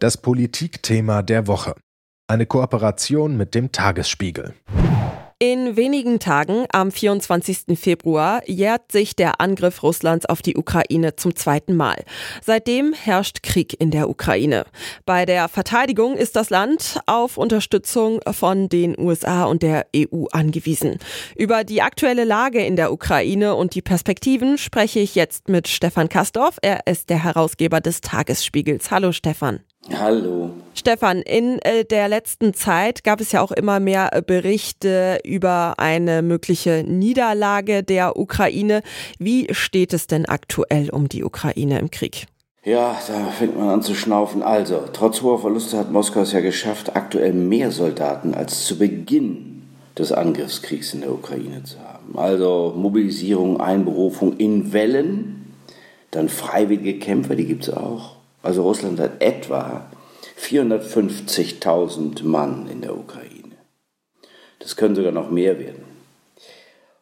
Das Politikthema der Woche. Eine Kooperation mit dem Tagesspiegel. In wenigen Tagen, am 24. Februar, jährt sich der Angriff Russlands auf die Ukraine zum zweiten Mal. Seitdem herrscht Krieg in der Ukraine. Bei der Verteidigung ist das Land auf Unterstützung von den USA und der EU angewiesen. Über die aktuelle Lage in der Ukraine und die Perspektiven spreche ich jetzt mit Stefan Kastorf. Er ist der Herausgeber des Tagesspiegels. Hallo Stefan. Hallo. Stefan, in äh, der letzten Zeit gab es ja auch immer mehr äh, Berichte über eine mögliche Niederlage der Ukraine. Wie steht es denn aktuell um die Ukraine im Krieg? Ja, da fängt man an zu schnaufen. Also, trotz hoher Verluste hat Moskau es ja geschafft, aktuell mehr Soldaten als zu Beginn des Angriffskriegs in der Ukraine zu haben. Also Mobilisierung, Einberufung in Wellen, dann freiwillige Kämpfer, die gibt es auch also Russland hat etwa 450.000 Mann in der Ukraine. Das können sogar noch mehr werden.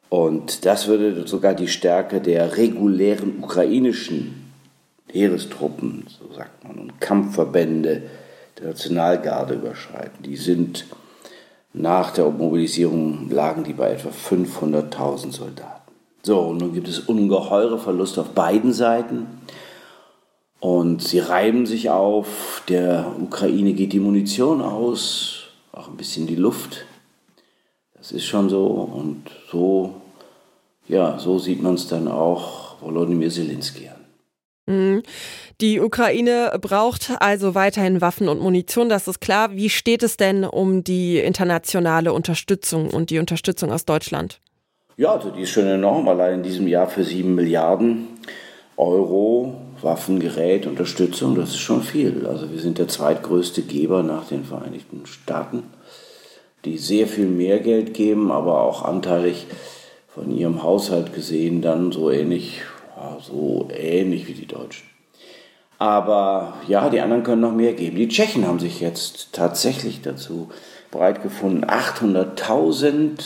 Und das würde sogar die Stärke der regulären ukrainischen Heerestruppen, so sagt man, und Kampfverbände der Nationalgarde überschreiten. Die sind nach der Mobilisierung lagen die bei etwa 500.000 Soldaten. So, und nun gibt es ungeheure Verluste auf beiden Seiten. Und sie reiben sich auf, der Ukraine geht die Munition aus, auch ein bisschen die Luft. Das ist schon so und so, ja, so sieht man es dann auch Volodymyr Zelensky an. Mhm. Die Ukraine braucht also weiterhin Waffen und Munition, das ist klar. Wie steht es denn um die internationale Unterstützung und die Unterstützung aus Deutschland? Ja, also die ist schon enorm, allein in diesem Jahr für sieben Milliarden Euro Waffen, Gerät, Unterstützung, das ist schon viel. Also wir sind der zweitgrößte Geber nach den Vereinigten Staaten, die sehr viel mehr Geld geben, aber auch anteilig von ihrem Haushalt gesehen dann so ähnlich, so ähnlich wie die Deutschen. Aber ja, die anderen können noch mehr geben. Die Tschechen haben sich jetzt tatsächlich dazu bereit gefunden, 800.000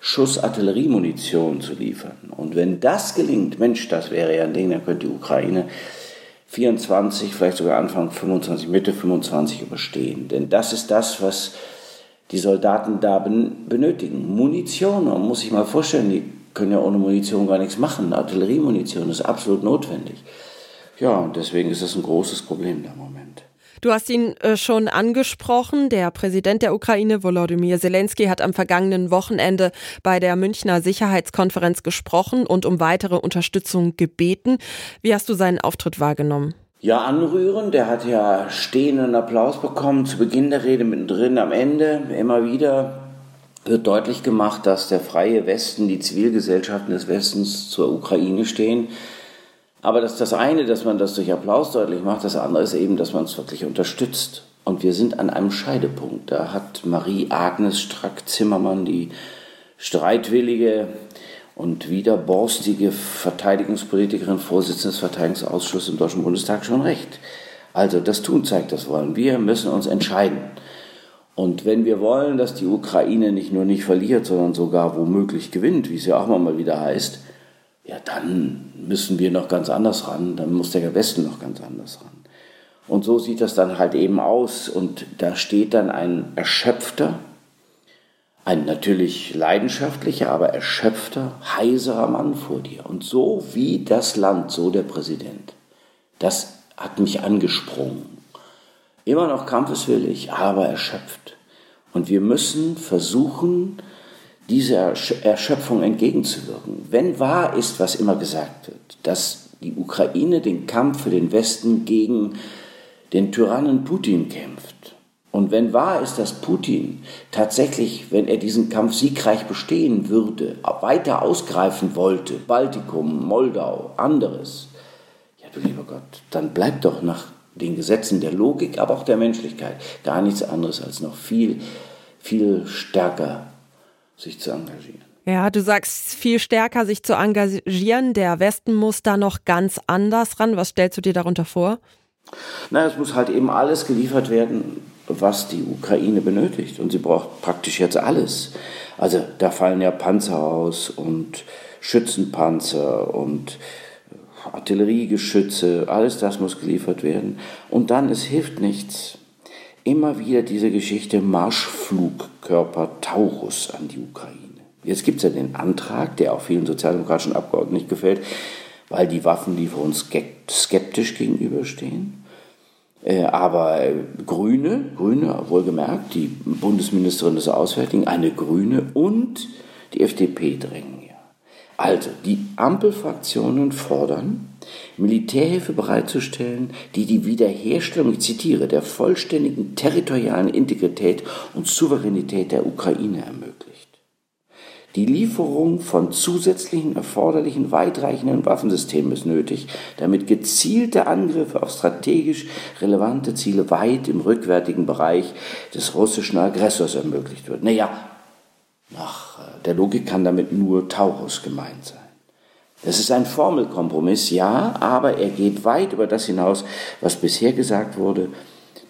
Schuss Artilleriemunition zu liefern. Und wenn das gelingt, Mensch, das wäre ja ein Ding, dann könnte die Ukraine 24, vielleicht sogar Anfang 25, Mitte 25 überstehen. Denn das ist das, was die Soldaten da benötigen. Munition, man muss sich mal vorstellen, die können ja ohne Munition gar nichts machen. Artilleriemunition ist absolut notwendig. Ja, und deswegen ist das ein großes Problem im Moment. Du hast ihn äh, schon angesprochen. Der Präsident der Ukraine, Volodymyr Zelensky, hat am vergangenen Wochenende bei der Münchner Sicherheitskonferenz gesprochen und um weitere Unterstützung gebeten. Wie hast du seinen Auftritt wahrgenommen? Ja, anrührend. Der hat ja stehenden Applaus bekommen zu Beginn der Rede, mittendrin, am Ende. Immer wieder wird deutlich gemacht, dass der freie Westen, die Zivilgesellschaften des Westens zur Ukraine stehen. Aber das ist das eine, dass man das durch Applaus deutlich macht. Das andere ist eben, dass man es wirklich unterstützt. Und wir sind an einem Scheidepunkt. Da hat Marie-Agnes Strack-Zimmermann, die streitwillige und widerborstige Verteidigungspolitikerin, Vorsitzende des Verteidigungsausschusses im Deutschen Bundestag, schon recht. Also das Tun zeigt das Wollen. Wir müssen uns entscheiden. Und wenn wir wollen, dass die Ukraine nicht nur nicht verliert, sondern sogar womöglich gewinnt, wie es ja auch mal wieder heißt, ja, dann müssen wir noch ganz anders ran, dann muss der Westen noch ganz anders ran. Und so sieht das dann halt eben aus. Und da steht dann ein erschöpfter, ein natürlich leidenschaftlicher, aber erschöpfter, heiserer Mann vor dir. Und so wie das Land, so der Präsident. Das hat mich angesprungen. Immer noch kampfeswillig, aber erschöpft. Und wir müssen versuchen, dieser Erschöpfung entgegenzuwirken. Wenn wahr ist, was immer gesagt wird, dass die Ukraine den Kampf für den Westen gegen den Tyrannen Putin kämpft, und wenn wahr ist, dass Putin tatsächlich, wenn er diesen Kampf siegreich bestehen würde, weiter ausgreifen wollte, Baltikum, Moldau, anderes, ja du lieber Gott, dann bleibt doch nach den Gesetzen der Logik, aber auch der Menschlichkeit gar nichts anderes als noch viel, viel stärker sich zu engagieren. Ja, du sagst viel stärker sich zu engagieren. Der Westen muss da noch ganz anders ran. Was stellst du dir darunter vor? Na, es muss halt eben alles geliefert werden, was die Ukraine benötigt. Und sie braucht praktisch jetzt alles. Also da fallen ja Panzer aus und Schützenpanzer und Artilleriegeschütze, alles das muss geliefert werden. Und dann, es hilft nichts. Immer wieder diese Geschichte Marschflugkörper Taurus an die Ukraine. Jetzt gibt es ja den Antrag, der auch vielen sozialdemokratischen Abgeordneten nicht gefällt, weil die Waffenlieferungen skeptisch gegenüberstehen. Äh, aber äh, Grüne, Grüne, wohlgemerkt, die Bundesministerin des Auswärtigen, eine Grüne und die FDP drängen. Also, die Ampelfraktionen fordern, Militärhilfe bereitzustellen, die die Wiederherstellung, ich zitiere, der vollständigen territorialen Integrität und Souveränität der Ukraine ermöglicht. Die Lieferung von zusätzlichen erforderlichen weitreichenden Waffensystemen ist nötig, damit gezielte Angriffe auf strategisch relevante Ziele weit im rückwärtigen Bereich des russischen Aggressors ermöglicht wird. Naja, nach der Logik kann damit nur Taurus gemeint sein. Das ist ein Formelkompromiss, ja, aber er geht weit über das hinaus, was bisher gesagt wurde.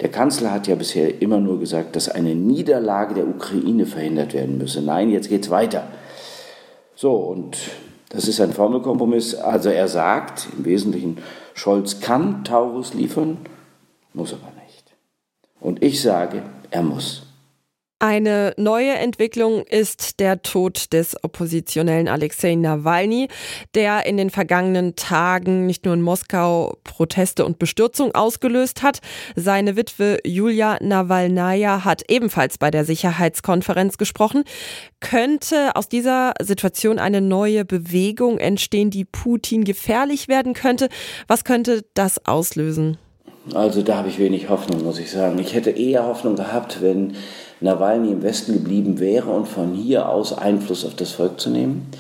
Der Kanzler hat ja bisher immer nur gesagt, dass eine Niederlage der Ukraine verhindert werden müsse. Nein, jetzt geht's weiter. So, und das ist ein Formelkompromiss. Also er sagt im Wesentlichen, Scholz kann Taurus liefern, muss aber nicht. Und ich sage, er muss. Eine neue Entwicklung ist der Tod des Oppositionellen Alexei Nawalny, der in den vergangenen Tagen nicht nur in Moskau Proteste und Bestürzung ausgelöst hat. Seine Witwe Julia Nawalnaja hat ebenfalls bei der Sicherheitskonferenz gesprochen. Könnte aus dieser Situation eine neue Bewegung entstehen, die Putin gefährlich werden könnte? Was könnte das auslösen? Also da habe ich wenig Hoffnung, muss ich sagen. Ich hätte eher Hoffnung gehabt, wenn Nawalny im Westen geblieben wäre und von hier aus Einfluss auf das Volk zu nehmen.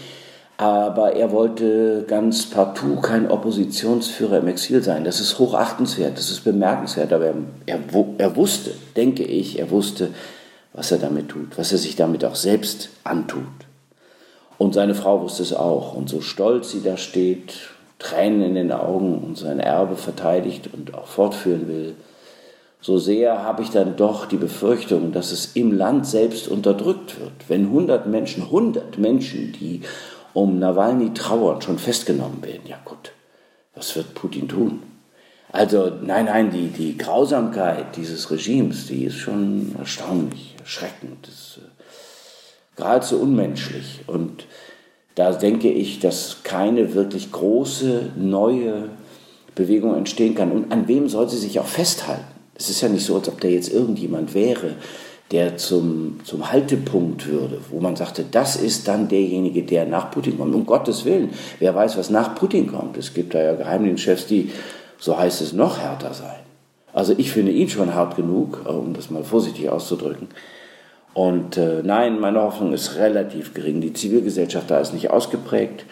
Aber er wollte ganz partout kein Oppositionsführer im Exil sein. Das ist hochachtenswert, das ist bemerkenswert. Aber er, er, er wusste, denke ich, er wusste, was er damit tut, was er sich damit auch selbst antut. Und seine Frau wusste es auch. Und so stolz sie da steht, Tränen in den Augen und sein Erbe verteidigt und auch fortführen will, so sehr habe ich dann doch die Befürchtung, dass es im Land selbst unterdrückt wird. Wenn 100 Menschen, 100 Menschen, die um Nawalny trauern, schon festgenommen werden, ja gut, was wird Putin tun? Also nein, nein, die, die Grausamkeit dieses Regimes, die ist schon erstaunlich, erschreckend, ist äh, geradezu unmenschlich. Und da denke ich, dass keine wirklich große neue Bewegung entstehen kann. Und an wem soll sie sich auch festhalten? Es ist ja nicht so, als ob da jetzt irgendjemand wäre, der zum, zum Haltepunkt würde, wo man sagte, das ist dann derjenige, der nach Putin kommt. Um Gottes Willen, wer weiß, was nach Putin kommt. Es gibt da ja Geheimdienstchefs, die, so heißt es, noch härter sein. Also ich finde ihn schon hart genug, um das mal vorsichtig auszudrücken. Und äh, nein, meine Hoffnung ist relativ gering. Die Zivilgesellschaft da ist nicht ausgeprägt.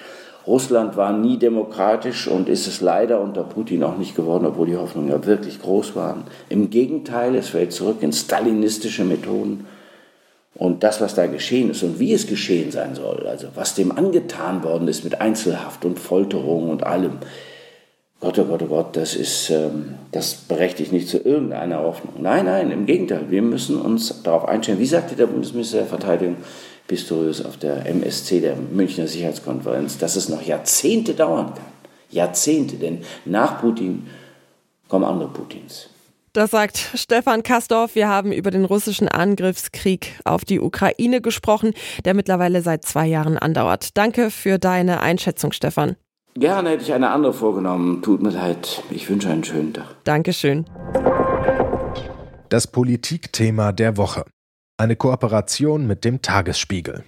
Russland war nie demokratisch und ist es leider unter Putin auch nicht geworden, obwohl die Hoffnungen ja wirklich groß waren. Im Gegenteil, es fällt zurück in stalinistische Methoden. Und das, was da geschehen ist und wie es geschehen sein soll, also was dem angetan worden ist mit Einzelhaft und Folterung und allem, Gott, oh Gott, oh Gott, das ist, ähm, das berechtigt nicht zu irgendeiner Hoffnung. Nein, nein, im Gegenteil, wir müssen uns darauf einstellen. Wie sagte der Bundesminister der Verteidigung Pistorius auf der MSC, der Münchner Sicherheitskonferenz, dass es noch Jahrzehnte dauern kann. Jahrzehnte, denn nach Putin kommen andere Putins. Das sagt Stefan Kastorf. Wir haben über den russischen Angriffskrieg auf die Ukraine gesprochen, der mittlerweile seit zwei Jahren andauert. Danke für deine Einschätzung, Stefan. Gerne hätte ich eine andere vorgenommen. Tut mir leid. Ich wünsche einen schönen Tag. Dankeschön. Das Politikthema der Woche. Eine Kooperation mit dem Tagesspiegel.